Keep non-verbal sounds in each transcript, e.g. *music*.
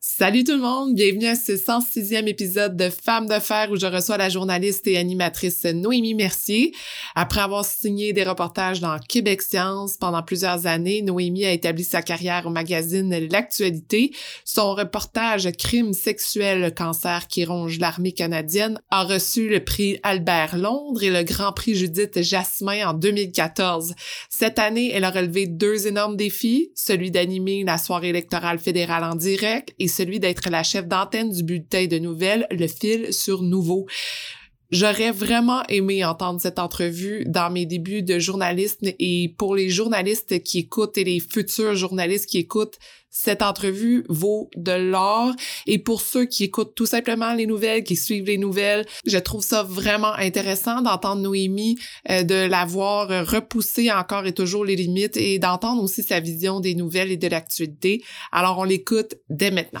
Salut tout le monde, bienvenue à ce 106e épisode de Femmes de fer où je reçois la journaliste et animatrice Noémie Mercier. Après avoir signé des reportages dans Québec Science pendant plusieurs années, Noémie a établi sa carrière au magazine L'actualité. Son reportage Crime sexuel, cancer qui ronge l'armée canadienne a reçu le prix Albert Londres et le Grand Prix Judith Jasmin en 2014. Cette année, elle a relevé deux énormes défis, celui d'animer la soirée électorale fédérale en direct et celui d'être la chef d'antenne du bulletin de nouvelles Le Fil sur Nouveau. J'aurais vraiment aimé entendre cette entrevue dans mes débuts de journaliste et pour les journalistes qui écoutent et les futurs journalistes qui écoutent, cette entrevue vaut de l'or. Et pour ceux qui écoutent tout simplement les nouvelles, qui suivent les nouvelles, je trouve ça vraiment intéressant d'entendre Noémie, euh, de la voir repousser encore et toujours les limites et d'entendre aussi sa vision des nouvelles et de l'actualité. Alors on l'écoute dès maintenant.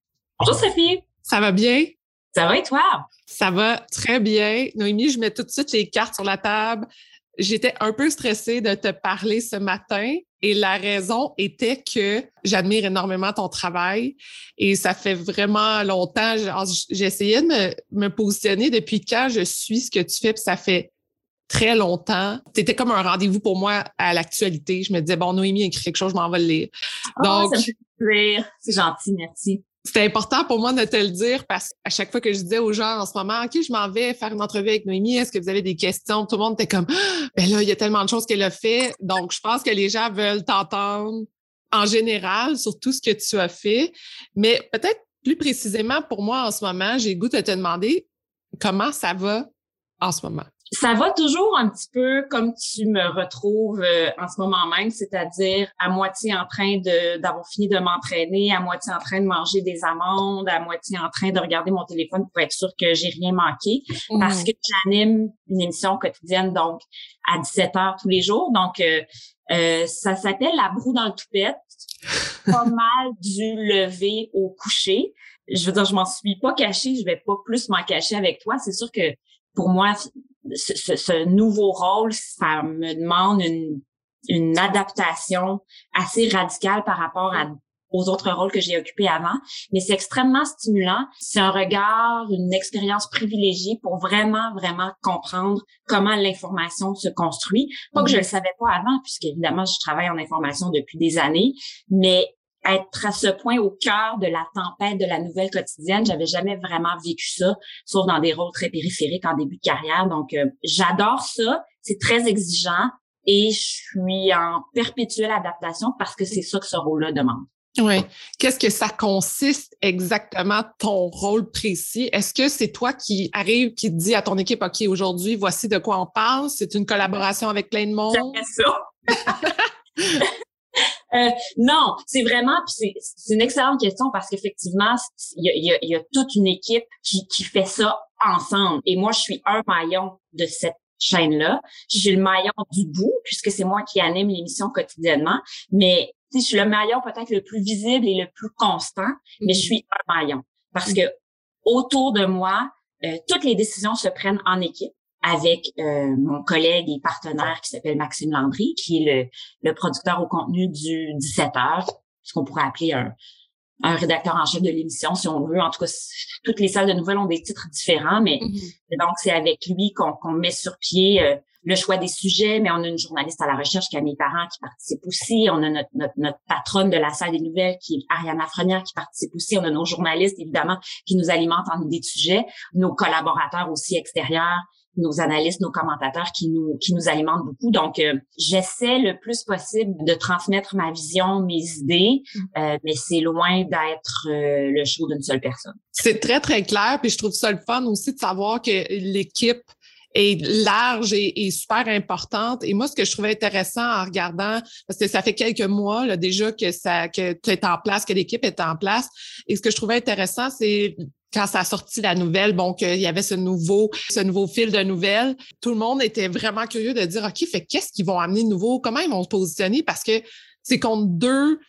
Bonjour Sophie. Ça va bien? Ça va et toi? Ça va très bien. Noémie, je mets tout de suite les cartes sur la table. J'étais un peu stressée de te parler ce matin et la raison était que j'admire énormément ton travail et ça fait vraiment longtemps. J'ai essayé de me, me, positionner depuis quand je suis ce que tu fais, puis ça fait très longtemps. Tu étais comme un rendez-vous pour moi à l'actualité. Je me disais, bon, Noémie écrit quelque chose, je m'en vais le lire. Oh, Donc, ça me C'est gentil, merci. C'était important pour moi de te le dire parce qu'à chaque fois que je disais aux gens en ce moment, OK, je m'en vais faire une entrevue avec Noémie, est-ce que vous avez des questions? Tout le monde était comme, ah, ben là, il y a tellement de choses qu'elle a fait. Donc, je pense que les gens veulent t'entendre en général sur tout ce que tu as fait. Mais peut-être plus précisément pour moi en ce moment, j'ai goût de te demander comment ça va en ce moment ça va toujours un petit peu comme tu me retrouves euh, en ce moment même, c'est-à-dire à moitié en train d'avoir fini de m'entraîner, à moitié en train de manger des amandes, à moitié en train de regarder mon téléphone pour être sûr que j'ai rien manqué, parce mmh. que j'anime une émission quotidienne donc à 17 heures tous les jours, donc euh, euh, ça s'appelle la broue dans le toupette, pas *laughs* mal du lever au coucher. Je veux dire, je m'en suis pas cachée, je vais pas plus m'en cacher avec toi. C'est sûr que pour moi, ce, ce, nouveau rôle, ça me demande une, une adaptation assez radicale par rapport à aux autres rôles que j'ai occupés avant, mais c'est extrêmement stimulant. C'est un regard, une expérience privilégiée pour vraiment, vraiment comprendre comment l'information se construit. Pas que je le savais pas avant, puisque évidemment, je travaille en information depuis des années, mais être à ce point au cœur de la tempête de la nouvelle quotidienne. J'avais jamais vraiment vécu ça, sauf dans des rôles très périphériques en début de carrière. Donc, euh, j'adore ça. C'est très exigeant et je suis en perpétuelle adaptation parce que c'est ça que ce rôle-là demande. Oui. Qu'est-ce que ça consiste exactement, ton rôle précis? Est-ce que c'est toi qui arrive, qui dit à ton équipe, OK, aujourd'hui, voici de quoi on parle? C'est une collaboration avec plein de monde? ça. *laughs* Euh, non, c'est vraiment, c'est une excellente question parce qu'effectivement, il y a, y a, toute une équipe qui, qui fait ça ensemble. Et moi, je suis un maillon de cette chaîne-là. Je suis le maillon du bout puisque c'est moi qui anime l'émission quotidiennement. Mais je suis le maillon peut-être le plus visible et le plus constant, mais je mm-hmm. suis un maillon parce que autour de moi, euh, toutes les décisions se prennent en équipe avec euh, mon collègue et partenaire qui s'appelle Maxime Landry, qui est le, le producteur au contenu du 17 heures, ce qu'on pourrait appeler un, un rédacteur en chef de l'émission, si on veut. En tout cas, toutes les salles de nouvelles ont des titres différents, mais mm-hmm. donc c'est avec lui qu'on met sur pied euh, le choix des sujets, mais on a une journaliste à la recherche, Camille Parent, qui participe aussi. On a notre, notre, notre patronne de la salle des nouvelles, qui est Ariana Frenière, qui participe aussi. On a nos journalistes, évidemment, qui nous alimentent en idées de sujets. Nos collaborateurs aussi extérieurs, nos analystes, nos commentateurs qui nous qui nous alimentent beaucoup. Donc, euh, j'essaie le plus possible de transmettre ma vision, mes idées, mm. euh, mais c'est loin d'être euh, le show d'une seule personne. C'est très très clair, puis je trouve ça le fun aussi de savoir que l'équipe est large et, super importante. Et moi, ce que je trouvais intéressant en regardant, parce que ça fait quelques mois là, déjà que ça que tu es en place, que l'équipe est en place. Et ce que je trouvais intéressant, c'est quand ça a sorti la nouvelle, bon, qu'il y avait ce nouveau, ce nouveau fil de nouvelles, tout le monde était vraiment curieux de dire, OK, fait qu'est-ce qu'ils vont amener de nouveau? Comment ils vont se positionner? Parce que c'est contre deux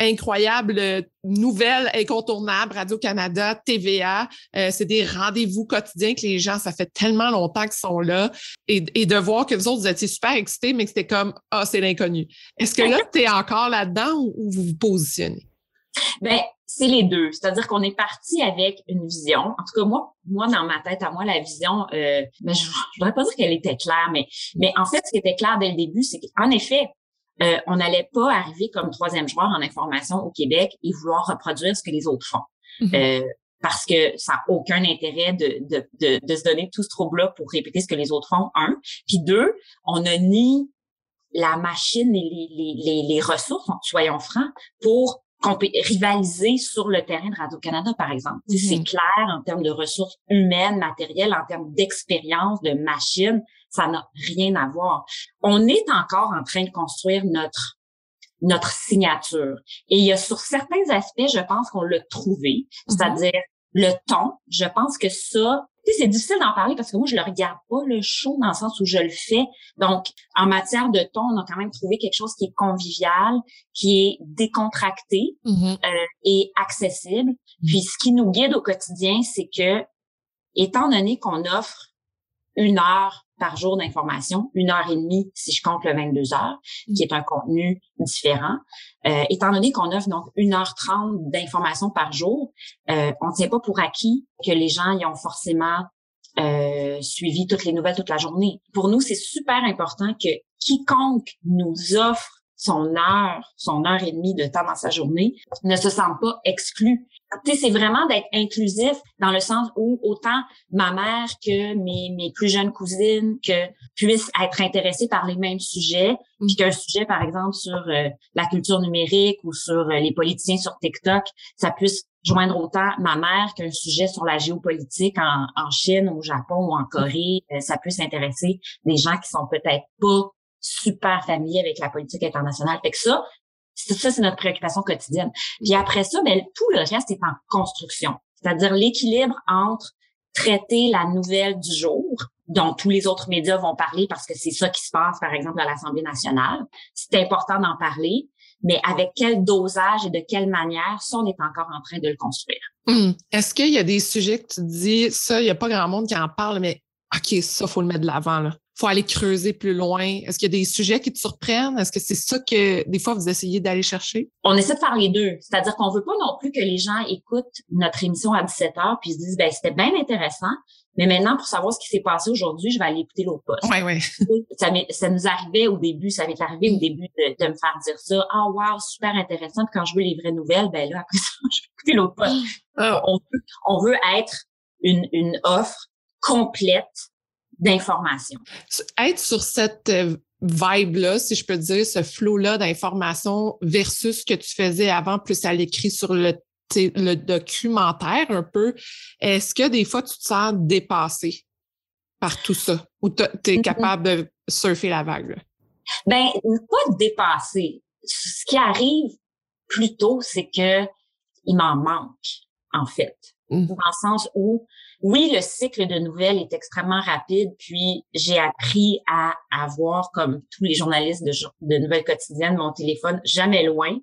incroyables nouvelles incontournables, Radio-Canada, TVA. Euh, c'est des rendez-vous quotidiens que les gens, ça fait tellement longtemps qu'ils sont là. Et, de voir que vous autres, vous étiez super excités, mais que c'était comme, ah, c'est l'inconnu. Est-ce que là, tu es encore là-dedans ou vous vous positionnez? Ben, c'est les deux. C'est-à-dire qu'on est parti avec une vision. En tout cas, moi, moi, dans ma tête, à moi, la vision, euh, ben, je, je voudrais pas dire qu'elle était claire, mais, mais en fait, ce qui était clair dès le début, c'est qu'en effet, euh, on n'allait pas arriver comme troisième joueur en information au Québec et vouloir reproduire ce que les autres font. Mm-hmm. euh, parce que ça n'a aucun intérêt de, de, de, de, se donner tout ce trouble-là pour répéter ce que les autres font, un. Puis deux, on a ni la machine et les, les, les, les ressources, soyons francs, pour rivaliser sur le terrain de Radio-Canada, par exemple. C'est mm-hmm. clair en termes de ressources humaines, matérielles, en termes d'expérience, de machines, ça n'a rien à voir. On est encore en train de construire notre notre signature. Et il y a sur certains aspects, je pense qu'on l'a trouvé, mm-hmm. c'est-à-dire le ton. Je pense que ça, c'est difficile d'en parler parce que moi, je le regarde pas, le show, dans le sens où je le fais. Donc, en matière de ton, on a quand même trouvé quelque chose qui est convivial, qui est décontracté mm-hmm. euh, et accessible. Mm-hmm. Puis, ce qui nous guide au quotidien, c'est que, étant donné qu'on offre une heure par jour d'information, une heure et demie si je compte le 22 heures, qui est un contenu différent. Euh, étant donné qu'on offre donc une heure trente d'informations par jour, euh, on ne tient pas pour acquis que les gens y ont forcément euh, suivi toutes les nouvelles toute la journée. Pour nous, c'est super important que quiconque nous offre son heure, son heure et demie de temps dans sa journée, ne se sente pas exclu. C'est vraiment d'être inclusif dans le sens où autant ma mère que mes, mes plus jeunes cousines que puissent être intéressées par les mêmes sujets, mm. puis qu'un sujet, par exemple, sur euh, la culture numérique ou sur euh, les politiciens sur TikTok, ça puisse joindre autant ma mère qu'un sujet sur la géopolitique en, en Chine, au Japon ou en Corée, euh, ça puisse intéresser des gens qui sont peut-être pas super familiers avec la politique internationale. Fait que ça, ça, c'est notre préoccupation quotidienne. Puis après ça, ben, tout le reste est en construction. C'est-à-dire l'équilibre entre traiter la nouvelle du jour, dont tous les autres médias vont parler parce que c'est ça qui se passe, par exemple, à l'Assemblée nationale. C'est important d'en parler, mais avec quel dosage et de quelle manière, ça, on est encore en train de le construire. Hum. Est-ce qu'il y a des sujets que tu dis, ça, il n'y a pas grand monde qui en parle, mais OK, ça, faut le mettre de l'avant, là faut aller creuser plus loin? Est-ce qu'il y a des sujets qui te surprennent? Est-ce que c'est ça que des fois vous essayez d'aller chercher? On essaie de faire les deux. C'est-à-dire qu'on veut pas non plus que les gens écoutent notre émission à 17 heures puis se disent, ben c'était bien intéressant, mais maintenant, pour savoir ce qui s'est passé aujourd'hui, je vais aller écouter l'autre poste. Oui, oui. Ça, ça, nous arrivait au début, ça m'est arrivé au début de, me faire dire ça. Ah, oh, wow, super intéressant. Puis quand je veux les vraies nouvelles, ben là, après *laughs* ça, je vais écouter l'autre poste. Ah. On, veut, on veut être une, une offre complète d'informations. Être sur cette euh, vibe-là, si je peux dire, ce flow-là d'informations versus ce que tu faisais avant, plus à l'écrit sur le, le documentaire un peu, est-ce que des fois tu te sens dépassé par tout ça? Ou tu es mm-hmm. capable de surfer la vague? Ben, pas dépassé. Ce qui arrive plutôt, c'est que il m'en manque, en fait. Mmh. Dans le sens où oui, le cycle de nouvelles est extrêmement rapide, puis j'ai appris à avoir, comme tous les journalistes de, nouvelles quotidiennes, mon téléphone jamais loin,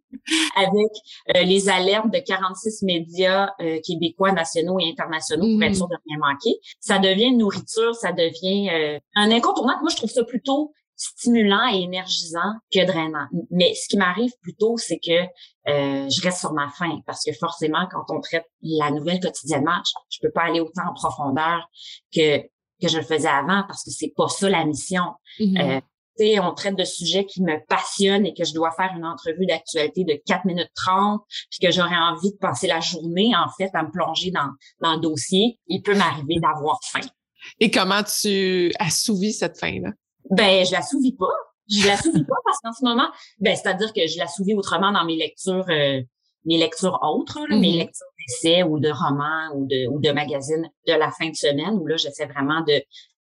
avec euh, les alertes de 46 médias euh, québécois, nationaux et internationaux pour être mmh. sûr de rien manquer. Ça devient une nourriture, ça devient euh, un incontournable. Moi, je trouve ça plutôt stimulant et énergisant que drainant. Mais ce qui m'arrive plutôt, c'est que euh, je reste sur ma faim parce que forcément, quand on traite la nouvelle quotidiennement, je, peux pas aller autant en profondeur que que je le faisais avant parce que c'est pas ça la mission. Euh, on traite de sujets qui me passionnent et que je dois faire une entrevue d'actualité de 4 minutes 30, puis que j'aurais envie de passer la journée, en fait, à me plonger dans, dans le dossier, il peut m'arriver d'avoir faim. Et comment tu assouvis cette faim-là? Ben, je l'assouvis pas. Je l'assouvis pas parce qu'en ce moment, ben, c'est-à-dire que je l'assouvis autrement dans mes lectures, euh, mes lectures autres, mes mm-hmm. lectures d'essais ou de romans ou de, ou de magazines de la fin de semaine où là, j'essaie vraiment de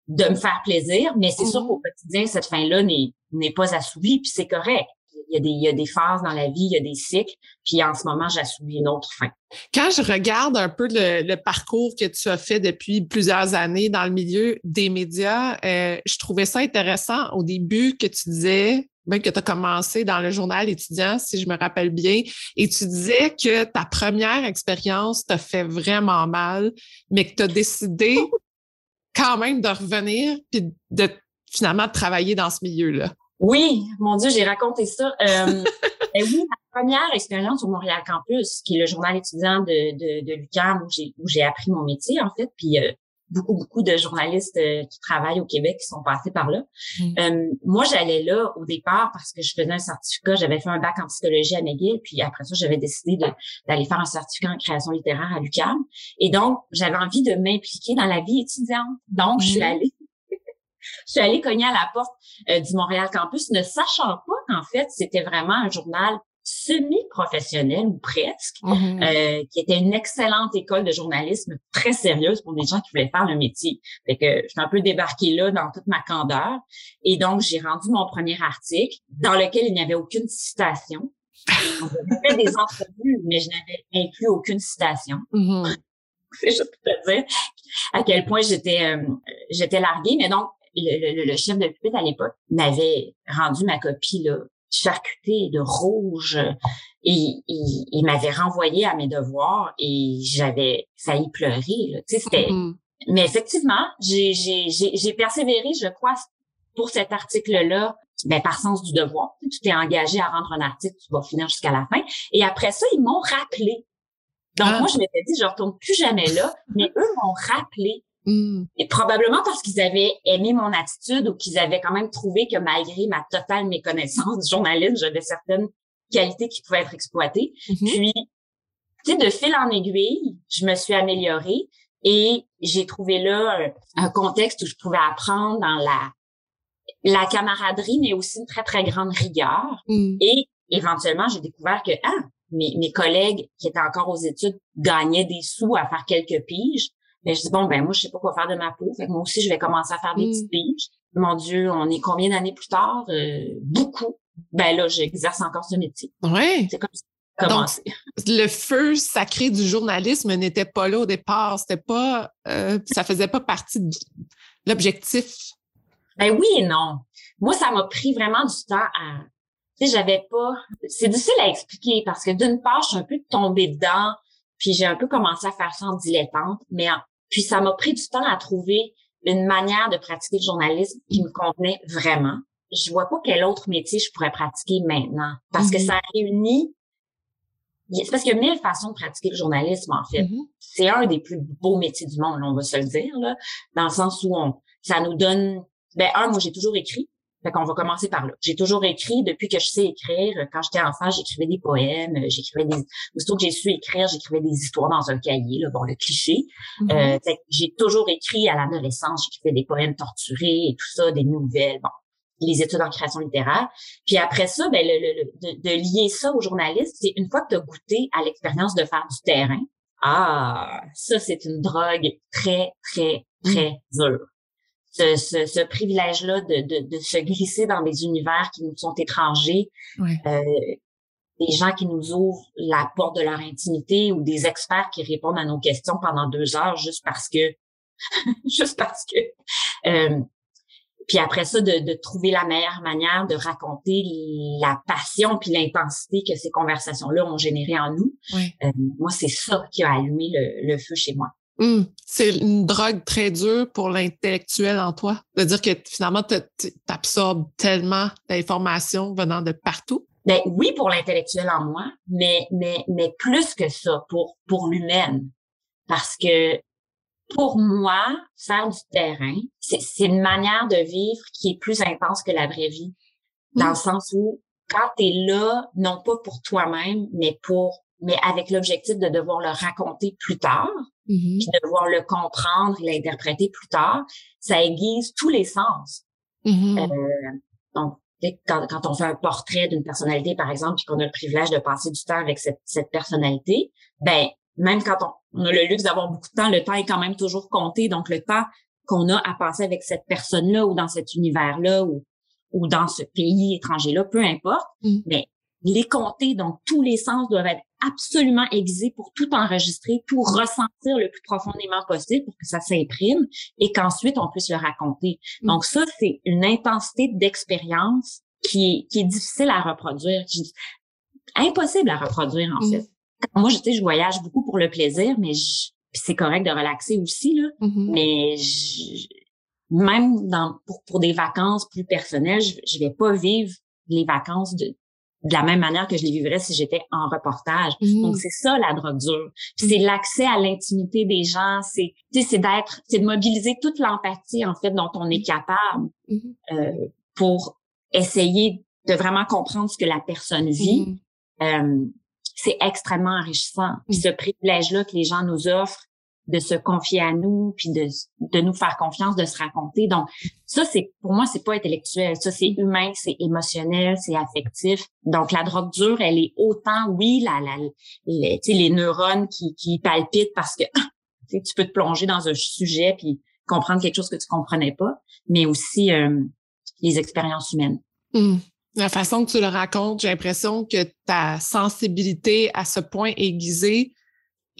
de me faire plaisir, mais c'est sûr qu'au Mhm. quotidien, cette fin-là n'est, n'est pas assouvie, puis c'est correct. Il y, a des, il y a des phases dans la vie, il y a des cycles, puis en ce moment, j'assouvis une autre fin. Quand je regarde un peu le, le parcours que tu as fait depuis plusieurs années dans le milieu des médias, euh, je trouvais ça intéressant au début que tu disais, même que tu as commencé dans le journal étudiant, si je me rappelle bien, et tu disais que ta première expérience t'a fait vraiment mal, mais que tu as décidé *laughs* quand même de revenir puis de finalement de travailler dans ce milieu-là. Oui, mon Dieu, j'ai raconté ça. Euh, *laughs* ben oui, ma première expérience au Montréal Campus, qui est le journal étudiant de, de, de l'UQAM, où j'ai, où j'ai appris mon métier, en fait, puis euh, beaucoup, beaucoup de journalistes euh, qui travaillent au Québec qui sont passés par là. Mm. Euh, moi, j'allais là au départ parce que je faisais un certificat, j'avais fait un bac en psychologie à McGill, puis après ça, j'avais décidé d'aller faire un certificat en création littéraire à l'UQAM. Et donc, j'avais envie de m'impliquer dans la vie étudiante. Donc, je suis allée je suis allée cogner à la porte euh, du Montréal Campus, ne sachant pas qu'en fait, c'était vraiment un journal semi-professionnel ou presque, Mhm. euh, qui était une excellente école de journalisme très sérieuse pour des gens qui voulaient faire le métier. Fait que je suis un peu débarquée là dans toute ma candeur. Et donc, j'ai rendu mon premier article dans lequel il n'y avait aucune citation. J'avais fait des entrevues, mais je n'avais inclus aucune citation. Mhm. *laughs* je peux te dire à quel point j'étais euh, j'étais larguée. Mais donc, le, le, le chef de pupitre à l'époque m'avait rendu ma copie là, charcutée de rouge et il, m'avait renvoyé à mes devoirs et j'avais failli pleurer. Là. Tu sais, c'était... Mhm. Mais effectivement, j'ai, j'ai, j'ai, j'ai persévéré, je crois, pour cet article-là, ben, par sens du devoir. Tu t'es engagé à rendre un article, tu vas finir jusqu'à la fin. Et après ça, ils m'ont rappelé. Donc, Ah. moi, je m'étais dit, je retourne plus jamais là, mais eux m'ont rappelé. Mhm. Et probablement parce qu'ils avaient aimé mon attitude ou qu'ils avaient quand même trouvé que malgré ma totale méconnaissance du journalisme, j'avais certaines qualités qui pouvaient être exploitées. Mhm. Puis, tu sais, de fil en aiguille, je me suis améliorée et j'ai trouvé là un, un contexte où je pouvais apprendre dans la la camaraderie, mais aussi une très, très grande rigueur. Mhm. Et éventuellement, j'ai découvert que ah, mes, mes collègues qui étaient encore aux études gagnaient des sous à faire quelques piges. Mais je dis, bon, ben moi, je sais pas quoi faire de ma peau. Fait que moi aussi, je vais commencer à faire des Mm. petites piges. Mon Dieu, on est combien d'années plus tard? Euh, beaucoup. Ben là, j'exerce encore ce métier. Ouais. C'est comme ça. Donc, Commencé. le feu sacré du journalisme n'était pas là au départ. C'était pas, euh, ça faisait pas partie de l'objectif. Ben oui et non. Moi, ça m'a pris vraiment du temps à. Tu sais, j'avais pas. C'est difficile à expliquer parce que d'une part, je suis un peu tombée dedans, puis j'ai un peu commencé à faire ça en dilettante, mais en- puis ça m'a pris du temps à trouver une manière de pratiquer le journalisme qui me convenait vraiment. Je vois pas quel autre métier je pourrais pratiquer maintenant parce que Mhm. ça réunit. C'est parce qu'il y a mille façons de pratiquer le journalisme en fait Mhm. c'est un des plus beaux métiers du monde, on va se le dire, là, dans le sens où on, ça nous donne, ben, un, moi, j'ai toujours écrit. Fait qu'on va commencer par là. J'ai toujours écrit depuis que je sais écrire. Quand j'étais enfant, j'écrivais des poèmes, j'écrivais des, aussitôt que j'ai su écrire, j'écrivais des histoires dans un cahier, là, bon, le cliché. Mhm. Euh, j'ai toujours écrit à l'adolescence, j'écrivais des poèmes torturés et tout ça, des nouvelles, bon, les études en création littéraire. Puis après ça, ben, le, le- le- de, de lier ça au journaliste, c'est une fois que tu as goûté à l'expérience de faire du terrain, ah, ça, c'est une drogue très, très, très dure. Ce, ce, ce privilège-là de, de, de se glisser dans des univers qui nous sont étrangers, Ouais. euh, des gens qui nous ouvrent la porte de leur intimité ou des experts qui répondent à nos questions pendant deux heures juste parce que, *laughs* juste parce que. Euh, puis après ça, de, de trouver la meilleure manière de raconter la passion puis l'intensité que ces conversations-là ont généré en nous. Ouais. Euh, moi, c'est ça qui a allumé le, le feu chez moi. Hum, C'est une drogue très dure pour l'intellectuel en toi. De dire que finalement, tu absorbes tellement d'informations venant de partout. Ben oui, pour l'intellectuel en moi, mais mais mais plus que ça pour pour l'humaine, parce que pour moi, faire du terrain, c'est une manière de vivre qui est plus intense que la vraie vie, dans le sens où quand tu es là, non pas pour toi-même, mais pour mais avec l'objectif de devoir le raconter plus tard, Mhm. puis de devoir le comprendre et l'interpréter plus tard, ça aiguise tous les sens. Mhm. Euh, donc, quand, quand on fait un portrait d'une personnalité, par exemple, puis qu'on a le privilège de passer du temps avec cette, cette personnalité, ben même quand on, on a le luxe d'avoir beaucoup de temps, le temps est quand même toujours compté. Donc, le temps qu'on a à passer avec cette personne-là ou dans cet univers-là ou, ou dans ce pays étranger-là, peu importe. Mm. Mais les compter, donc tous les sens doivent être absolument aiguisés pour tout enregistrer, tout ressentir le plus profondément possible pour que ça s'imprime et qu'ensuite on puisse le raconter. Mm. Donc ça, c'est une intensité d'expérience qui est, qui est difficile à reproduire, qui impossible à reproduire en Mm. fait. Moi, je, je voyage beaucoup pour le plaisir, mais c'est correct de relaxer aussi, là. Mhm. Mais je- même dans, pour, pour des vacances plus personnelles, je, je vais pas vivre les vacances de, de la même manière que je les vivrais si j'étais en reportage. Mhm. Donc, c'est ça la drogue dure. Puis C'est l'accès à l'intimité des gens. C'est, tu sais, c'est d'être, c'est de mobiliser toute l'empathie, en fait, dont on est capable Mhm. euh, pour essayer de vraiment comprendre ce que la personne vit. Euh, c'est extrêmement enrichissant. Puis ce privilège-là que les gens nous offrent de se confier à nous, puis de, de nous faire confiance, de se raconter. Donc, ça, c'est pour moi, c'est pas intellectuel. Ça, c'est humain, c'est émotionnel, c'est affectif. Donc, la drogue dure, elle est autant, oui, la, la, les, les neurones qui, qui palpitent parce que *laughs* tu peux te plonger dans un sujet puis comprendre quelque chose que tu comprenais pas, mais aussi euh, les expériences humaines. Hmm. La façon que tu le racontes, j'ai l'impression que ta sensibilité à ce point aiguisée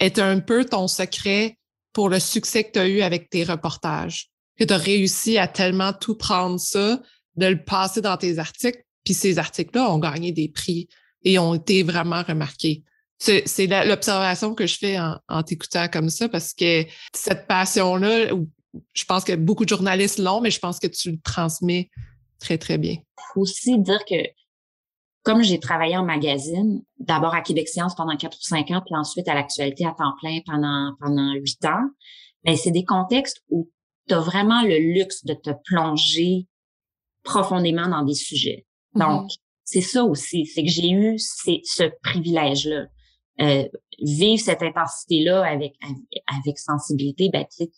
est un peu ton secret pour le succès que tu as eu avec tes reportages. Que tu as réussi à tellement tout prendre ça, de le passer dans tes articles, puis ces articles-là ont gagné des prix et ont été vraiment remarqués. C'est l'observation que je fais en, t'écoutant comme ça parce que cette passion-là, je pense que beaucoup de journalistes l'ont, mais je pense que tu le transmets très, très bien. aussi dire que comme j'ai travaillé en magazine, d'abord à Québec Science pendant quatre ou cinq ans, puis ensuite à l'actualité à temps plein pendant pendant huit ans, ben c'est des contextes où tu as vraiment le luxe de te plonger profondément dans des sujets. Donc, c'est ça aussi, c'est que j'ai eu ce privilège-là. Euh, vivre cette intensité-là avec, avec sensibilité, ben tu sais,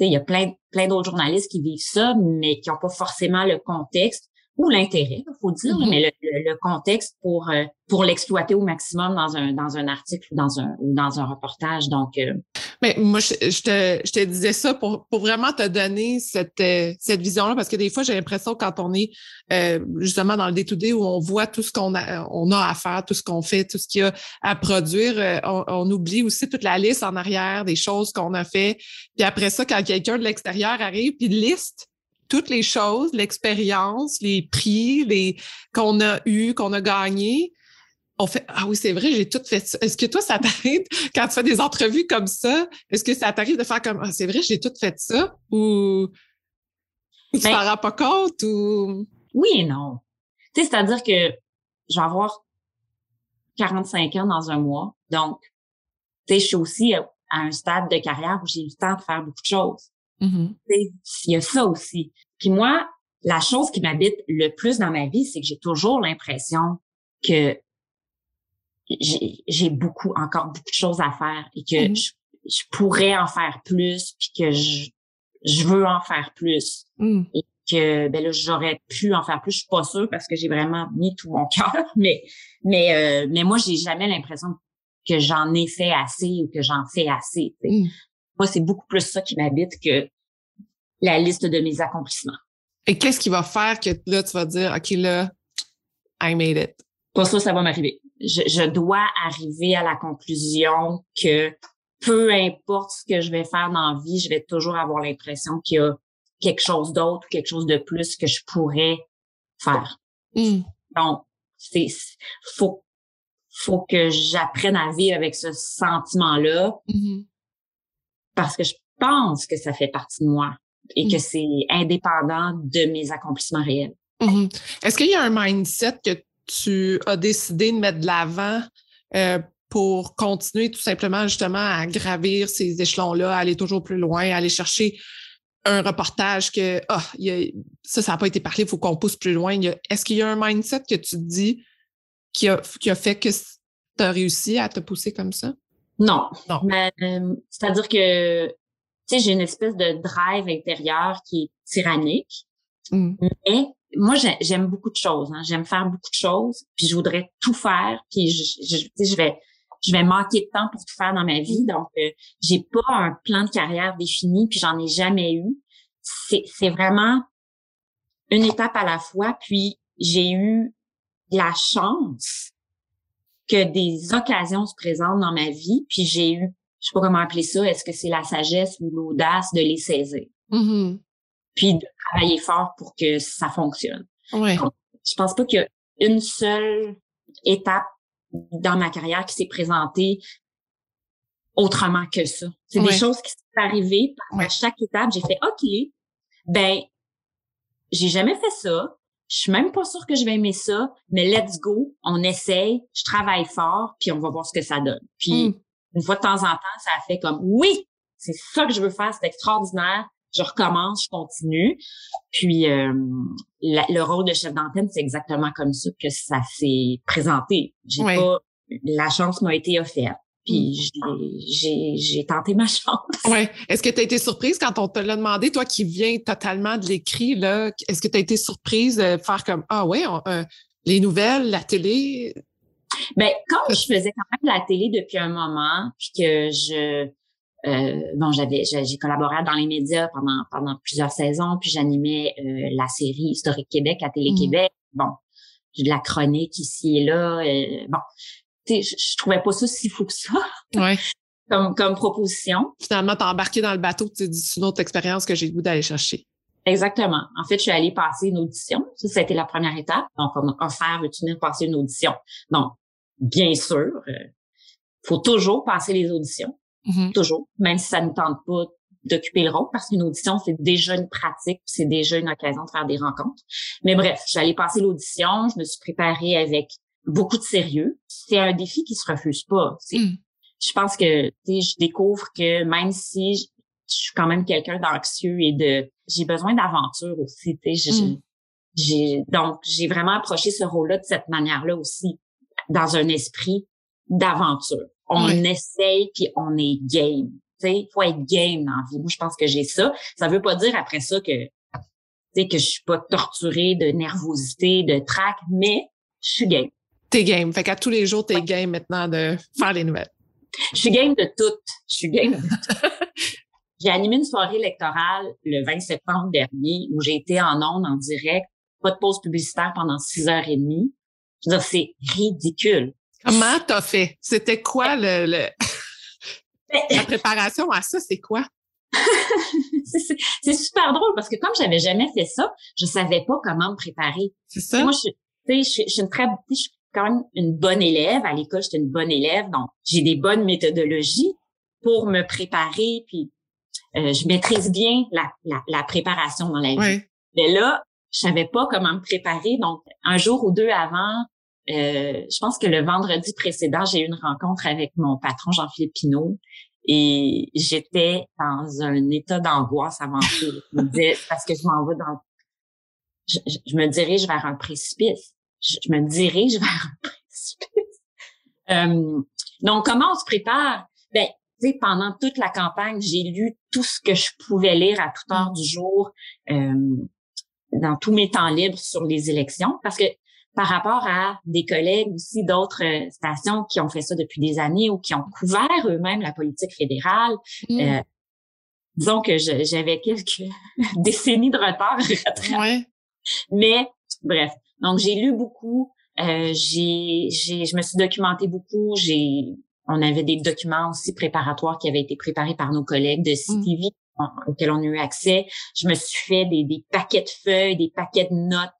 il y a plein plein d'autres journalistes qui vivent ça, mais qui n'ont pas forcément le contexte ou l'intérêt, faut dire, là, Mhm. mais le, le- contexte pour euh, pour l'exploiter au maximum dans un dans un article ou dans un ou dans un reportage. Donc, euh, Mais moi, je, je te, je te disais ça pour, pour vraiment te donner cette, euh, cette vision-là, parce que des fois, j'ai l'impression quand on est euh, justement dans le day-to-day où on voit tout ce qu'on a, on a à faire, tout ce qu'on fait, tout ce qu'il y a à produire, euh, on, on oublie aussi toute la liste en arrière des choses qu'on a fait. Puis après ça, quand quelqu'un de l'extérieur arrive, puis liste toutes les choses, l'expérience, les prix, les qu'on a eu, qu'on a gagné, on fait Ah oui, c'est vrai, j'ai tout fait ça. Est-ce que toi, ça *laughs* t'arrive quand tu fais des entrevues comme ça? Est-ce que ça t'arrive de faire comme Ah, c'est vrai, j'ai tout fait ça? Ou, tu Ben- t'en rends pas compte? Ou? Oui et non. Tu sais, c'est-à-dire que je vais avoir 45 ans dans un mois. Donc, tu sais, je suis aussi à un stade de carrière où j'ai eu le temps de faire beaucoup de choses. Mhm. Sais, Il y a ça aussi. Puis moi, la chose qui m'habite le plus dans ma vie, c'est que j'ai toujours l'impression que j'ai beaucoup, encore beaucoup de choses à faire et que Mhm. je, je pourrais en faire plus, puis que je, je veux en faire plus. Mm. Que ben là, j'aurais pu en faire plus. Je suis pas sûre parce que j'ai vraiment mis tout mon *laughs* cœur. Mais mais euh, mais moi, j'ai jamais l'impression que j'en ai fait assez ou que j'en fais assez. Mm. Moi, c'est beaucoup plus ça qui m'habite que la liste de mes accomplissements. Et qu'est-ce qui va faire que là, tu vas dire OK, là, I made it? Pas ça, ça va m'arriver. Je, je dois arriver à la conclusion que peu importe ce que je vais faire dans la vie, je vais toujours avoir l'impression qu'il y a quelque chose d'autre ou quelque chose de plus que je pourrais faire. Mm. Donc, c'est faut faut que j'apprenne à vivre avec ce sentiment-là Mhm. Parce que je pense que ça fait partie de moi et Mm. que c'est indépendant de mes accomplissements réels. Mhm. Est-ce qu'il y a un mindset que tu as décidé de mettre de l'avant euh, pour continuer tout simplement justement à gravir ces échelons-là, aller toujours plus loin, aller chercher un reportage que ah, ça, ça n'a pas été parlé, il faut qu'on pousse plus loin. Est-ce qu'il y a un mindset que tu te dis qui a, qui a fait que tu as réussi à te pousser comme ça? Non. Non. Mais, euh, c'est-à-dire que, tu sais, j'ai une espèce de drive intérieur qui est tyrannique. Mm. Mais moi, j'ai- j'aime beaucoup de choses. Hein. J'aime faire beaucoup de choses. Puis je voudrais tout faire. Puis je, je, tu sais, je vais, je vais manquer de temps pour tout faire dans ma vie. Donc, euh, j'ai pas un plan de carrière défini. Puis j'en ai jamais eu. c'est vraiment une étape à la fois. Puis j'ai eu la chance que des occasions se présentent dans ma vie, puis j'ai eu, je sais pas comment appeler ça, est-ce que c'est la sagesse ou l'audace de les saisir? Mm-hmm. Puis de travailler fort pour que ça fonctionne. Ouais. Je pense pas qu'il y a une seule étape dans ma carrière qui s'est présentée autrement que ça. C'est des choses qui sont arrivées. À chaque étape, j'ai fait OK, ben j'ai jamais fait ça. Je suis même pas sûre que je vais aimer ça, mais let's go, on essaye, je travaille fort, puis on va voir ce que ça donne. Puis Mm. une fois de temps en temps, ça fait comme oui, c'est ça que je veux faire, c'est extraordinaire. Je recommence, je continue. Puis euh, la- le rôle de chef d'antenne, c'est exactement comme ça que ça s'est présenté. J'ai pas la chance m'a été offerte. Puis j'ai- j'ai tenté ma *laughs* chance. Ouais. Est-ce que tu as été surprise quand on te l'a demandé, toi qui viens totalement de l'écrit, là? Est-ce que tu as été surprise de faire comme Ah ouais, on- euh, les nouvelles, la télé? Ben, comme je faisais quand même la télé depuis un moment, puis que je euh, bon, j'avais j'ai collaboré dans les médias pendant pendant plusieurs saisons, puis j'animais euh, la série Historique Québec à Télé Québec. Bon, j'ai de la chronique ici et là. euh, bon, je, je trouvais pas ça si fou que ça Ouais. *laughs* comme comme proposition. Finalement, t'as embarqué dans le bateau, tu dit c'est une autre expérience que j'ai le goût d'aller chercher. Exactement. En fait, je suis allée passer une audition. Ça, été la première étape. Donc, on m'a offert, veux-tu venir passer une audition? Donc, bien sûr, euh, faut toujours passer les auditions. Mhm. toujours, même si ça ne tente pas d'occuper le rôle, parce qu'une audition, c'est déjà une pratique, c'est déjà une occasion de faire des rencontres. Mais bref, j'allais passer l'audition, je me suis préparée avec beaucoup de sérieux. C'est un défi qui se refuse pas. Mm. Je pense que, tu sais, je découvre que même si je, je suis quand même quelqu'un d'anxieux et de, j'ai besoin d'aventure aussi, Mm. j'ai, donc, j'ai vraiment approché ce rôle-là de cette manière-là aussi, dans un esprit d'aventure. On essaye puis on est game. Tu sais, faut être game dans la vie. Moi, je pense que j'ai ça. Ça veut pas dire après ça que, tu sais, que je suis pas torturée de nervosité, de trac, mais je suis game. T'es game. Fait qu'à tous les jours, t'es game maintenant de faire les nouvelles. Je suis game de tout. Je suis game de tout. *laughs* J'ai animé une soirée électorale le 20 septembre dernier où j'ai été en ondes, en direct, pas de pause publicitaire pendant six heures et demie. Je veux dire, c'est ridicule. Comment t'as fait? C'était quoi le, le- *laughs* la préparation à ça? C'est quoi? *laughs* c'est super drôle parce que comme j'avais jamais fait ça, je savais pas comment me préparer. C'est ça? Moi, je, suis- tu sais, je, suis- je suis une très, je suis quand même une bonne élève. À l'école, j'étais une bonne élève, donc j'ai des bonnes méthodologies pour me préparer. Puis euh, je maîtrise bien la, la, la préparation dans la vie. Mais là, je savais pas comment me préparer. Donc, un jour ou deux avant, euh, je pense que le vendredi précédent, j'ai eu une rencontre avec mon patron Jean-Philippe Pinault et j'étais dans un état d'angoisse avant tout. Je me disais, parce que je m'en vais dans... Je- je me dirige vers un précipice. Je, je me dirige *laughs* vers un précipice. Euh, donc, comment on se prépare? Ben, tu sais, pendant toute la campagne, j'ai lu tout ce que je pouvais lire à toute heure du jour. Euh, dans tous mes temps libres sur les élections parce que par rapport à des collègues aussi d'autres euh, stations qui ont fait ça depuis des années ou qui ont couvert eux-mêmes la politique fédérale, Mm. euh, disons que j'avais quelques *laughs* décennies de retard. ouais. Mais bref, donc j'ai lu beaucoup, euh, j'ai, j'ai, je me suis documentée beaucoup. J'ai, on avait des documents aussi préparatoires qui avaient été préparés par nos collègues de CTV en- auxquels on a eu accès. Je me suis fait des, des paquets de feuilles, des paquets de notes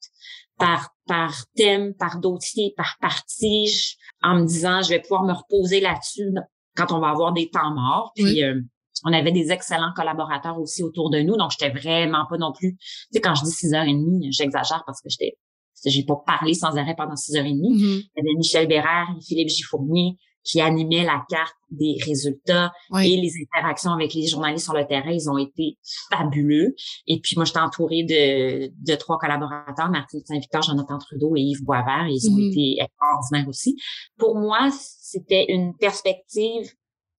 par par thème, par dossier, par partie, je- en me disant je vais pouvoir me reposer là-dessus quand on va avoir des temps morts. Puis Oui. euh, on avait des excellents collaborateurs aussi autour de nous, donc j'étais vraiment pas non plus. Tu sais, quand je dis six heures et demie, j'exagère parce que j'étais, j'ai pas parlé sans arrêt pendant six heures et demie. Mhm. Il y avait Michel Bérard et Philippe Giffournier qui animaient la carte des résultats Ouais. et les interactions avec les journalistes sur le terrain, ils ont été fabuleux. Et puis moi, j'étais entourée de, de trois collaborateurs, Martine Saint-Victor, Jonathan Trudeau et Yves Boisvert. Ils ont Mhm. été extraordinaires aussi. Pour moi, c'était une perspective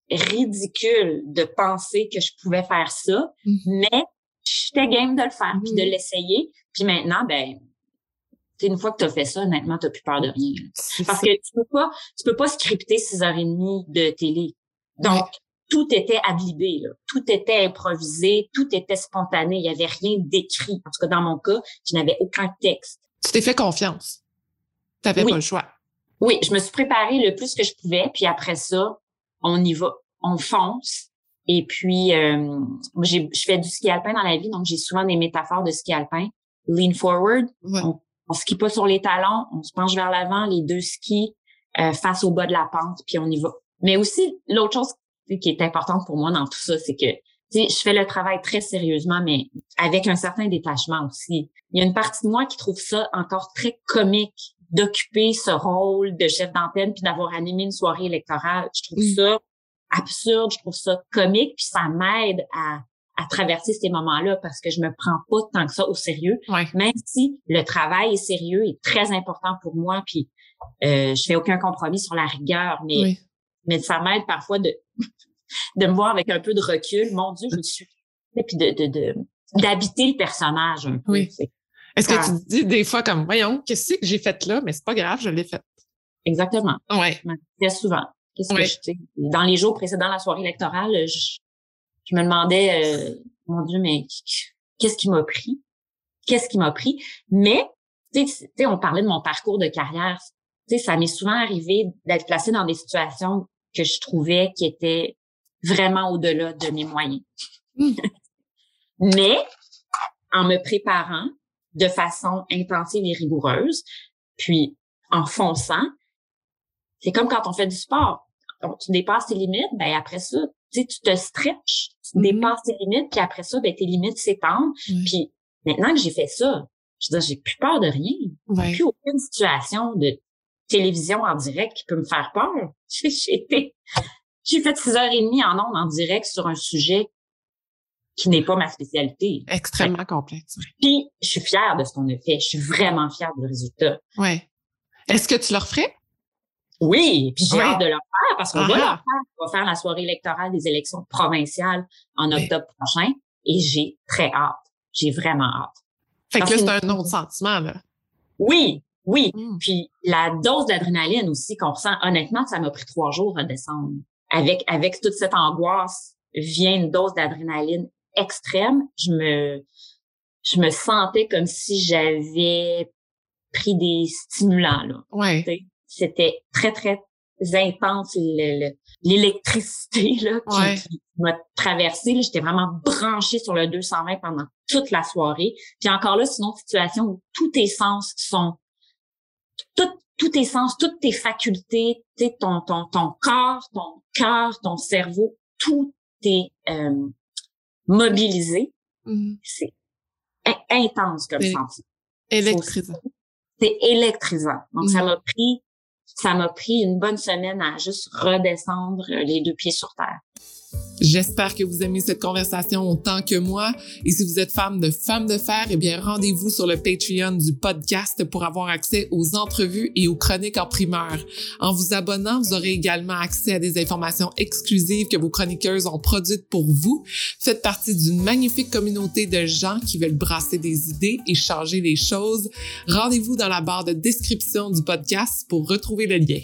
ridicule de penser que je pouvais faire ça, Mhm. mais j'étais game de le faire puis de Mhm. l'essayer. Puis maintenant, ben, une fois que tu as fait ça, honnêtement, tu plus peur de rien. Parce que tu peux pas, tu peux pas scripter six heures et demie de télé. Donc, tout était adlibé, là. tout était improvisé, tout était spontané. Il n'y avait rien d'écrit. En tout cas, dans mon cas, je n'avais aucun texte. Tu t'es fait confiance. Tu n'avais pas le choix. Oui, je me suis préparée le plus que je pouvais, puis après ça, on y va, on fonce. Et puis, euh, je fais du ski alpin dans la vie, donc j'ai souvent des métaphores de ski alpin. Lean forward, on, on skie pas sur les talons, on se penche vers l'avant, les deux skis euh, face au bas de la pente, puis on y va. Mais aussi, l'autre chose qui est importante pour moi dans tout ça, c'est que je fais le travail très sérieusement, mais avec un certain détachement aussi. Il y a une partie de moi qui trouve ça encore très comique d'occuper ce rôle de chef d'antenne puis d'avoir animé une soirée électorale. Je trouve ça absurde, je trouve ça comique, puis ça m'aide à, à traverser ces moments-là parce que je me prends pas tant que ça au sérieux. Même si le travail est sérieux et très important pour moi, puis euh, je fais aucun compromis sur la rigueur, mais mais ça m'aide parfois de de me voir avec un peu de recul. Mon Dieu, je suis et puis de de d'habiter le personnage un peu. Oui. Est-ce que tu dis des fois comme voyons, qu'est-ce que j'ai fait là, mais c'est pas grave, je l'ai fait. Exactement. Ouais. Très souvent. Qu'est-ce que je, dans les jours précédents la soirée électorale, je, je me demandais, euh, mon Dieu, mais qu'est-ce qui m'a pris? Qu'est-ce qui m'a pris? Mais, tu sais, on parlait de mon parcours de carrière. Tu sais, ça m'est souvent arrivé d'être placée dans des situations que je trouvais qui étaient vraiment au-delà de mes moyens. Mmh. mais, en me préparant de façon intensive et rigoureuse, puis en fonçant, c'est comme quand on fait du sport. tu dépasses tes limites, ben après ça, tu te stretches, tu dépasses tes limites, puis après ça, ben tes limites s'étendent. Puis maintenant que j'ai fait ça, je veux dire, j'ai plus peur de rien. Ouais. Plus aucune situation de télévision en direct qui peut me faire peur. *laughs* J'ai j'ai fait six heures et demie en ondes en direct sur un sujet qui n'est pas ma spécialité. Extrêmement complexe. Puis, je suis fière de ce qu'on a fait. Je suis vraiment fière du résultat. Ouais. Est-ce que tu le referais? Oui, puis j'ai hâte de le faire parce qu'on va le faire. On va faire la soirée électorale des élections provinciales en octobre prochain et j'ai très hâte. J'ai vraiment hâte. Fait que là, c'est un autre sentiment, là. Oui, oui. Mmh. Puis la dose d'adrénaline aussi qu'on ressent, honnêtement, ça m'a pris trois jours à descendre. Avec, avec toute cette angoisse vient une dose d'adrénaline extrême. Je me, je me sentais comme si j'avais pris des stimulants, là. Ouais c'était très, très intense, l'électricité *laughs* là qui, m'a traversée. J'étais vraiment branchée sur le 220 pendant toute la soirée. Puis encore là, c'est une autre situation où tous tes sens sont... Tout, tous tes sens, toutes tes facultés, ton, ton, ton corps, ton cœur, ton cerveau, tout est euh, mobilisé. Mm-hmm. C'est intense comme sentiment. Électrisant. C'est électrisant. Donc, ça mm-hmm. m'a pris ça m'a pris une bonne semaine à juste redescendre les deux pieds sur terre. J'espère que vous aimez cette conversation autant que moi. Et si vous êtes femme de Femmes de Fer, eh bien, rendez-vous sur le Patreon du podcast pour avoir accès aux entrevues et aux chroniques en primeur. En vous abonnant, vous aurez également accès à des informations exclusives que vos chroniqueuses ont produites pour vous. Faites partie d'une magnifique communauté de gens qui veulent brasser des idées et changer les choses. Rendez-vous dans la barre de description du podcast pour retrouver le lien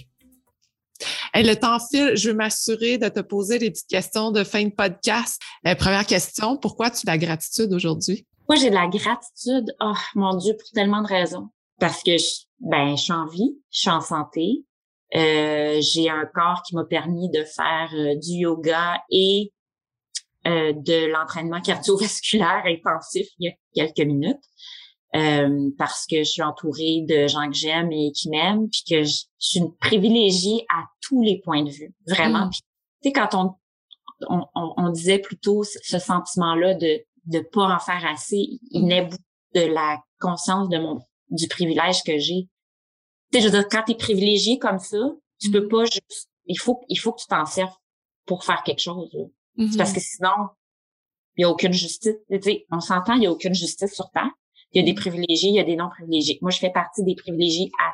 le temps file, je veux m'assurer de te poser des petites questions de fin de podcast. Euh, première question, pourquoi tu as la gratitude aujourd'hui? Moi, j'ai de la gratitude, oh mon Dieu, pour tellement de raisons. Parce que je, ben, je suis en vie, je suis en santé, euh, j'ai un corps qui m'a permis de faire euh, du yoga et de l'entraînement cardiovasculaire *laughs* intensif il y a quelques minutes. Euh, parce que je suis entourée de gens que j'aime et qui m'aiment, puis que je, suis une privilégiée à tous les points de vue, vraiment. Mm. tu sais, quand on, on, on, disait plutôt ce sentiment-là de de pas en faire assez, il mm. naît de la conscience de mon du privilège que j'ai. Tu sais, je veux dire, quand t'es privilégié comme ça, tu peux mm. pas juste, il faut, il faut que tu t'en serves pour faire quelque chose. Parce que sinon, il y a aucune justice. Tu sais, on s'entend, il y a aucune justice sur Terre. Il y a des privilégiés, il y a des non privilégiés. Moi, je fais partie des privilégiés à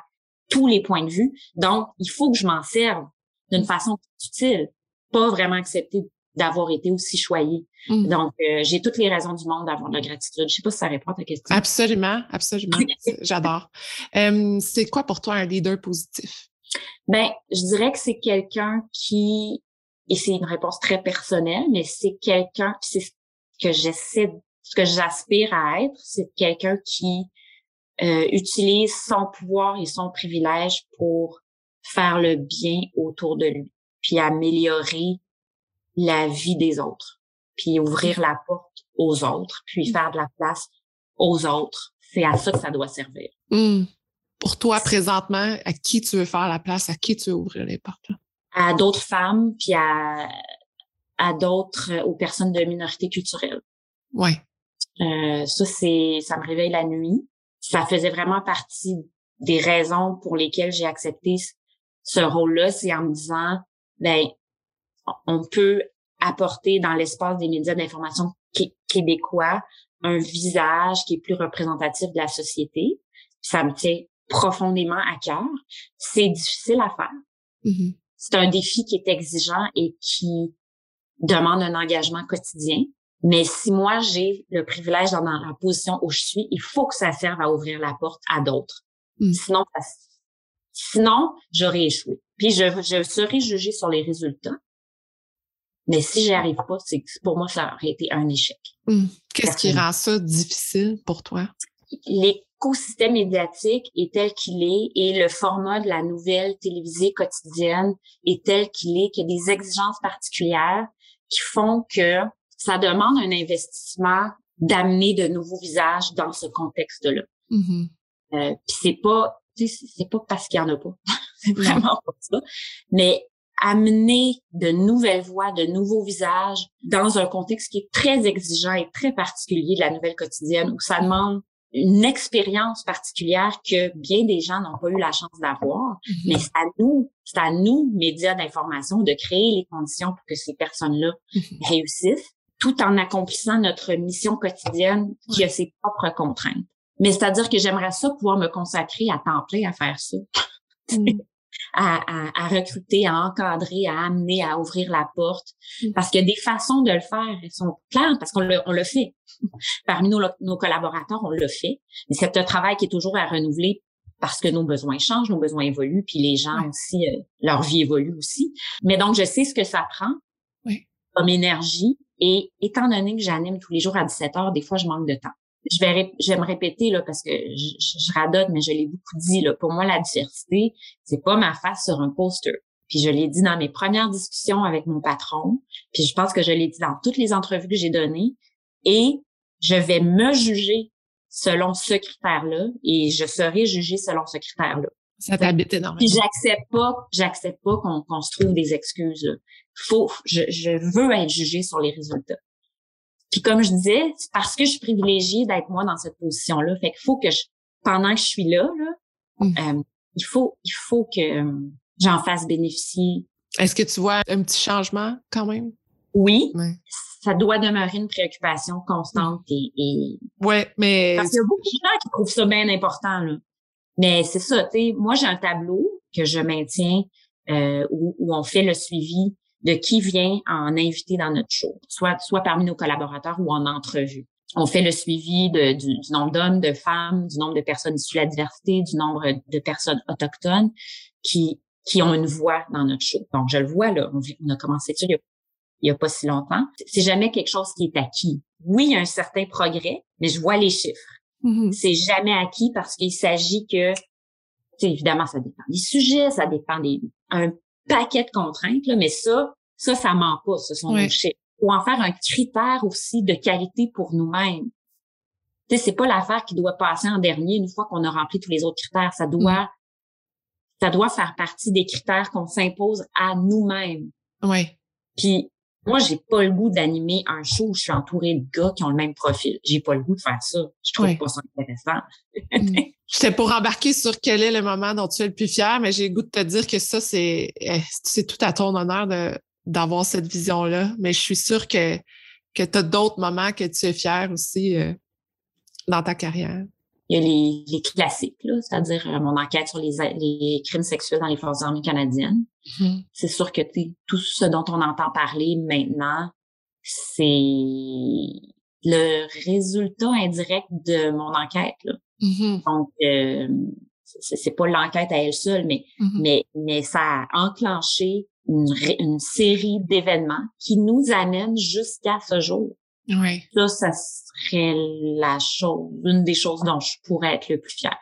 tous les points de vue. Donc, il faut que je m'en serve d'une façon utile, pas vraiment accepter d'avoir été aussi choyée. Mm. Donc, euh, j'ai toutes les raisons du monde d'avoir de la gratitude. Je sais pas si ça répond à ta question. Absolument, absolument. J'adore. c'est quoi pour toi un leader positif? Ben, je dirais que c'est quelqu'un qui et c'est une réponse très personnelle, mais c'est quelqu'un, c'est ce que j'essaie, ce que j'aspire à être, c'est quelqu'un qui euh, utilise son pouvoir et son privilège pour faire le bien autour de lui, puis améliorer la vie des autres, puis ouvrir la porte aux autres, puis faire de la place aux autres. C'est à ça que ça doit servir. Mmh. Pour toi, présentement, à qui tu veux faire la place, à qui tu veux ouvrir les portes? À d'autres femmes, puis à, à d'autres, aux personnes de minorité culturelle. Ouais. Euh, ça, c'est, ça me réveille la nuit ça faisait vraiment partie des raisons pour lesquelles j'ai accepté ce rôle-là, c'est en me disant, ben, on peut apporter dans l'espace des médias d'information québécois un visage qui est plus représentatif de la société. Ça me tient profondément à cœur. C'est difficile à faire. Mm-hmm. C'est un défi qui est exigeant et qui demande un engagement quotidien. Mais si moi, j'ai le privilège dans la position où je suis, il faut que ça serve à ouvrir la porte à d'autres. Mm. Sinon, sinon, j'aurais échoué. Puis je, je serai jugée sur les résultats. Mais si j'y arrive pas, c'est pour moi, ça aurait été un échec. Mm. Qu'est-ce qui rend ça difficile pour toi? L'écosystème médiatique est tel qu'il est et le format de la nouvelle télévisée quotidienne est tel qu'il est, qu'il y a des exigences particulières qui font que ça demande un investissement d'amener de nouveaux visages dans ce contexte-là. Mm-hmm. Euh, Puis c'est pas, c'est pas parce qu'il y en a pas, *laughs* c'est vraiment pas ça. Mais amener de nouvelles voix, de nouveaux visages dans un contexte qui est très exigeant et très particulier de la nouvelle quotidienne, où ça demande une expérience particulière que bien des gens n'ont pas eu la chance d'avoir. Mm-hmm. Mais c'est à nous, c'est à nous, médias d'information, de créer les conditions pour que ces personnes-là Mm-hmm. réussissent tout en accomplissant notre mission quotidienne qui a ses propres contraintes. Mais c'est-à-dire que j'aimerais ça pouvoir me consacrer à temps plein à faire ça. *laughs* Mm. à, à, à, recruter, à encadrer, à amener, à ouvrir la porte. Mm. Parce qu'il y a des façons de le faire. Elles sont claires parce qu'on le, on le fait. *laughs* Parmi nos, nos collaborateurs, on le fait. Mais c'est un travail qui est toujours à renouveler parce que nos besoins changent, nos besoins évoluent, puis les gens aussi, euh, leur vie évolue aussi. Mais donc, je sais ce que ça prend oui. comme énergie, et étant donné que j'anime tous les jours à 17 heures, des fois, je manque de temps. Je vais, je vais me répéter, là, parce que je, je, radote, mais je l'ai beaucoup dit, là. Pour moi, la diversité, c'est pas ma face sur un poster. Puis je l'ai dit dans mes premières discussions avec mon patron. Puis je pense que je l'ai dit dans toutes les entrevues que j'ai données. Et je vais me juger selon ce critère-là et je serai jugée selon ce critère-là. Ça t'habite énormément. Puis j'accepte pas, j'accepte pas qu'on qu'on se trouve des excuses. Faut, je, je veux être jugée sur les résultats. Puis comme je disais, c'est parce que je suis privilégiée d'être moi dans cette position-là. Fait qu'il faut que je, pendant que je suis là, là, Mm. euh, il faut, il faut que euh, j'en fasse bénéficier. Est-ce que tu vois un petit changement quand même? Oui, Ouais. ça doit demeurer une préoccupation constante et, et... Ouais, mais parce qu'il y a beaucoup de gens qui trouvent ça bien important là. Mais c'est ça, tu sais, moi j'ai un tableau que je maintiens euh, où, où on fait le suivi de qui vient en invité dans notre show, soit soit parmi nos collaborateurs ou en entrevue. On fait le suivi de, du, du, nombre d'hommes, de femmes, du nombre de personnes issues de la diversité, du nombre de personnes autochtones qui qui ont une voix dans notre show. Donc je le vois là, on, on a commencé ça il y a, il y a pas si longtemps. C'est jamais quelque chose qui est acquis. Oui, il y a un certain progrès, mais je vois les chiffres. Mm-hmm. C'est jamais acquis parce qu'il s'agit que, évidemment, ça dépend des sujets, ça dépend des un paquet de contraintes, là, mais ça, ça, ça ment pas, ce sont Ouais. nos chiffres. Faut en faire un critère aussi de qualité pour nous-mêmes. Tu sais, c'est pas l'affaire qui doit passer en dernier une fois qu'on a rempli tous les autres critères. Ça doit, ça doit faire partie des critères qu'on s'impose à nous-mêmes. ouais. Puis moi, j'ai pas le goût d'animer un show où je suis entourée de gars qui ont le même profil. J'ai pas le goût de faire ça. Je trouve Ouais. pas ça intéressant. Mm. *laughs* J'étais pour embarquer sur quel est le moment dont tu es le plus fier, mais j'ai le goût de te dire que ça, c'est eh, c'est tout à ton honneur de d'avoir cette vision-là. Mais je suis sûre que, que tu as d'autres moments que tu es fier aussi euh, dans ta carrière. Il y a les, les classiques, là, c'est-à-dire euh, mon enquête sur les, les crimes sexuels dans les forces armées canadiennes. C'est sûr que tout ce dont on entend parler maintenant, c'est le résultat indirect de mon enquête. Là. Mhm. Donc, euh, c'est pas l'enquête à elle seule, mais Mhm. mais mais ça a enclenché une, série d'événements qui nous amènent jusqu'à ce jour. Oui. Ça, ça serait la chose, une des choses dont je pourrais être le plus fière.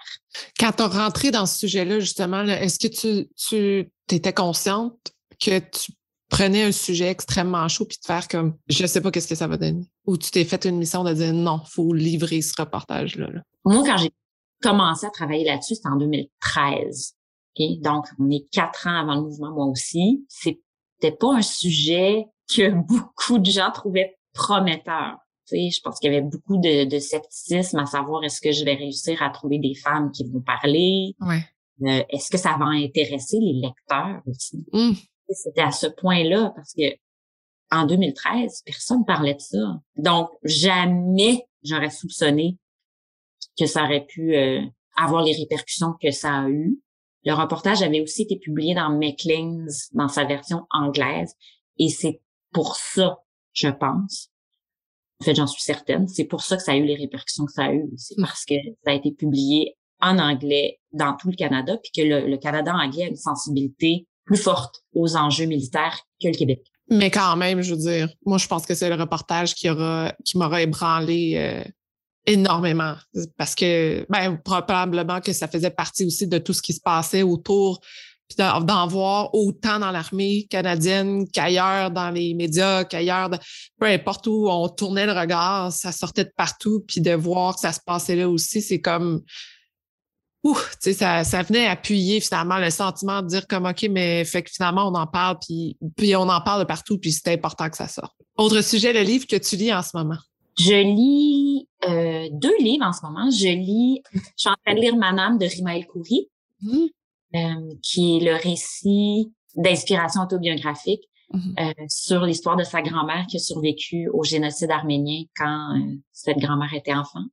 Quand tu as rentré dans ce sujet-là, justement, est-ce que tu, tu étais consciente que tu prenais un sujet extrêmement chaud puis de faire comme je sais pas qu'est-ce que ça va donner? Ou tu t'es fait une mission de dire non, faut livrer ce reportage là? Moi quand j'ai commencé à travailler là-dessus, c'était en 2013. Donc on est quatre ans avant le mouvement moi aussi, c'était pas un sujet que *laughs* beaucoup de gens trouvaient prometteur. Tu je pense qu'il y avait beaucoup de, de, scepticisme à savoir est-ce que je vais réussir à trouver des femmes qui vont parler. Ouais. Euh, est-ce que ça va intéresser les lecteurs aussi? Mmh. C'était à ce point-là parce que en 2013, personne parlait de ça. Donc, jamais j'aurais soupçonné que ça aurait pu euh, avoir les répercussions que ça a eu. Le reportage avait aussi été publié dans Maclean's dans sa version anglaise et c'est pour ça, je pense. En fait, j'en suis certaine. C'est pour ça que ça a eu les répercussions que ça a eu. C'est parce que ça a été publié en anglais dans tout le Canada, puis que le, le Canada anglais a une sensibilité plus forte aux enjeux militaires que le Québec. Mais quand même, je veux dire, moi, je pense que c'est le reportage qui aura, qui m'aura ébranlé euh, énormément. Parce que, ben, probablement que ça faisait partie aussi de tout ce qui se passait autour. Puis d'en voir autant dans l'armée canadienne qu'ailleurs dans les médias, qu'ailleurs, peu importe où on tournait le regard, ça sortait de partout. Puis de voir que ça se passait là aussi, c'est comme, ouh, tu sais, ça, ça venait appuyer finalement le sentiment de dire comme OK, mais fait que finalement on en parle, puis, puis on en parle de partout, puis c'est important que ça sorte. Autre sujet, le livre que tu lis en ce moment? Je lis euh, deux livres en ce moment. Je lis, je suis en train de lire Manam de Rimaël Khoury, mmh. Euh, qui est le récit d'inspiration autobiographique mmh. euh, sur l'histoire de sa grand-mère qui a survécu au génocide arménien quand euh, cette grand-mère était enfant.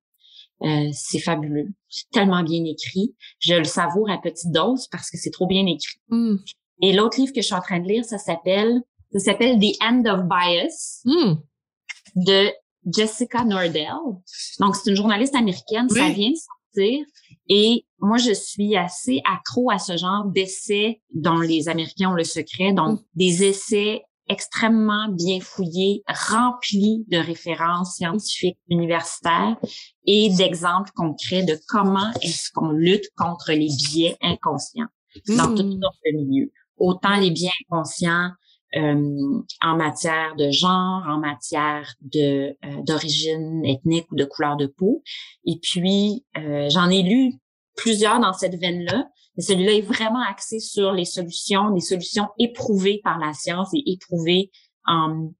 Euh, c'est fabuleux. C'est tellement bien écrit. Je le savoure à petite dose parce que c'est trop bien écrit. Mm. Et l'autre livre que je suis en train de lire, ça s'appelle, ça s'appelle The End of Bias mm. de Jessica Nordell. Donc, c'est une journaliste américaine. Ça vient de sortir. Et moi, je suis assez accro à ce genre d'essais dont les Américains ont le secret. Donc, mm. des essais extrêmement bien fouillé, rempli de références scientifiques universitaires et d'exemples concrets de comment est-ce qu'on lutte contre les biais inconscients dans tout hmm. notre milieu. Autant les biais inconscients euh, en matière de genre, en matière de euh, d'origine ethnique ou de couleur de peau. Et puis, euh, j'en ai lu plusieurs dans cette veine-là, mais celui-là est vraiment axé sur les solutions, des solutions éprouvées par la science et éprouvées en,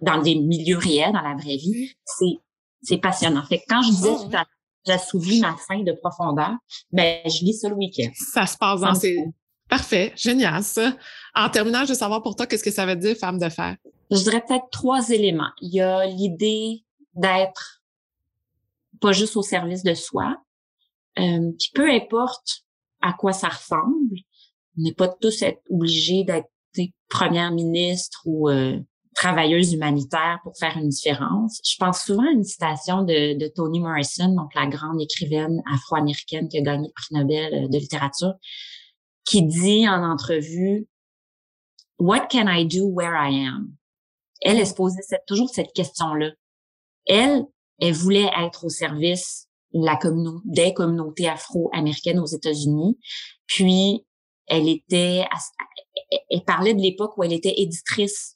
dans des milieux réels, dans la vraie vie. C'est, c'est passionnant. Fait que quand je disais tout à j'assouvis ma faim de profondeur, ben, je lis ça le week-end. Ça se passe dans ces... Parfait, génial ça. En terminant, je veux savoir pour toi, qu'est-ce que ça veut dire femme de fer? Je dirais peut-être trois éléments. Il y a l'idée d'être pas juste au service de soi, euh, puis peu importe à quoi ça ressemble. On n'est pas tous obligés d'être première ministre ou euh, travailleuse humanitaire pour faire une différence. Je pense souvent à une citation de, de Toni Morrison, donc la grande écrivaine afro-américaine qui a gagné le prix Nobel euh, de littérature, qui dit en entrevue What can I do where I am? Elle, elle se posait toujours cette question-là. Elle, elle voulait être au service la communauté, des communautés afro-américaines aux États-Unis. Puis, elle était, elle parlait de l'époque où elle était éditrice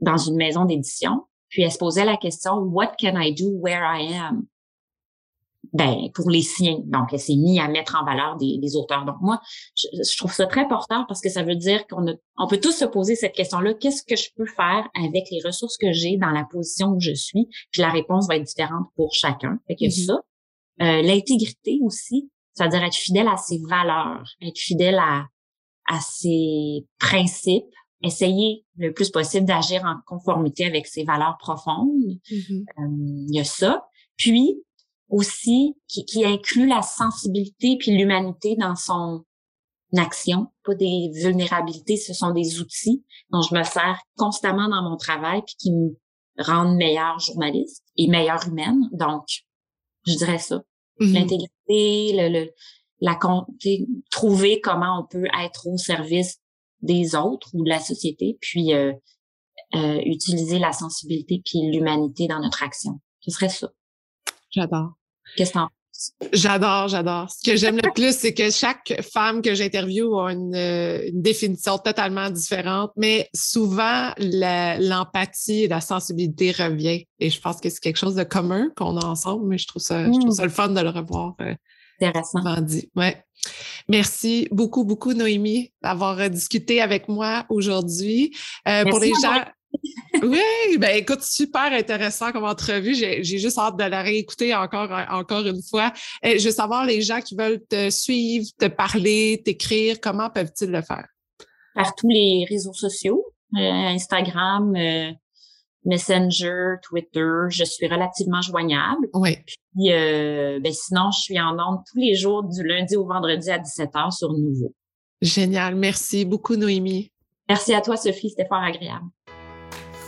dans une maison d'édition. Puis, elle se posait la question, What can I do where I am? Ben, pour les siens. Donc, elle s'est mise à mettre en valeur des, des auteurs. Donc, moi, je, je, trouve ça très porteur parce que ça veut dire qu'on on peut tous se poser cette question-là. Qu'est-ce que je peux faire avec les ressources que j'ai dans la position où je suis? Puis la réponse va être différente pour chacun. Fait que mm-hmm. ça, euh, l'intégrité aussi, c'est-à-dire être fidèle à ses valeurs, être fidèle à, à ses principes, essayer le plus possible d'agir en conformité avec ses valeurs profondes. Mm-hmm. Euh, il y a ça. Puis aussi qui, qui inclut la sensibilité puis l'humanité dans son action, pas des vulnérabilités, ce sont des outils dont je me sers constamment dans mon travail puis qui me rendent meilleure journaliste et meilleure humaine. Donc, je dirais ça. Mm-hmm. L'intégrité, le, le, la trouver comment on peut être au service des autres ou de la société, puis euh, euh, utiliser la sensibilité puis l'humanité dans notre action. Ce serait ça. J'adore. Qu'est-ce que t'en J'adore, j'adore. Ce que j'aime le *laughs* plus, c'est que chaque femme que j'interviewe a une, une, définition totalement différente, mais souvent l'empathie et la sensibilité revient. Et je pense que c'est quelque chose de commun qu'on a ensemble, mais je trouve ça, je trouve mm. ça le fun de le revoir. Euh, Intéressant. Dit. Ouais. Merci beaucoup, beaucoup, Noémie, d'avoir discuté avec moi aujourd'hui. Euh, pour les gens oui, ben écoute, super intéressant comme entrevue. J'ai juste hâte de la réécouter encore, encore une fois. Et je veux savoir, les gens qui veulent te suivre, te parler, t'écrire, comment peuvent-ils le faire? Par tous les réseaux sociaux, euh, Instagram, euh, Messenger, Twitter, je suis relativement joignable. Oui. Puis, euh, ben sinon, je suis en ondes tous les jours du lundi au vendredi à 17h sur Nouveau. Génial. Merci beaucoup, Noémie. Merci à toi, Sophie. C'était fort agréable.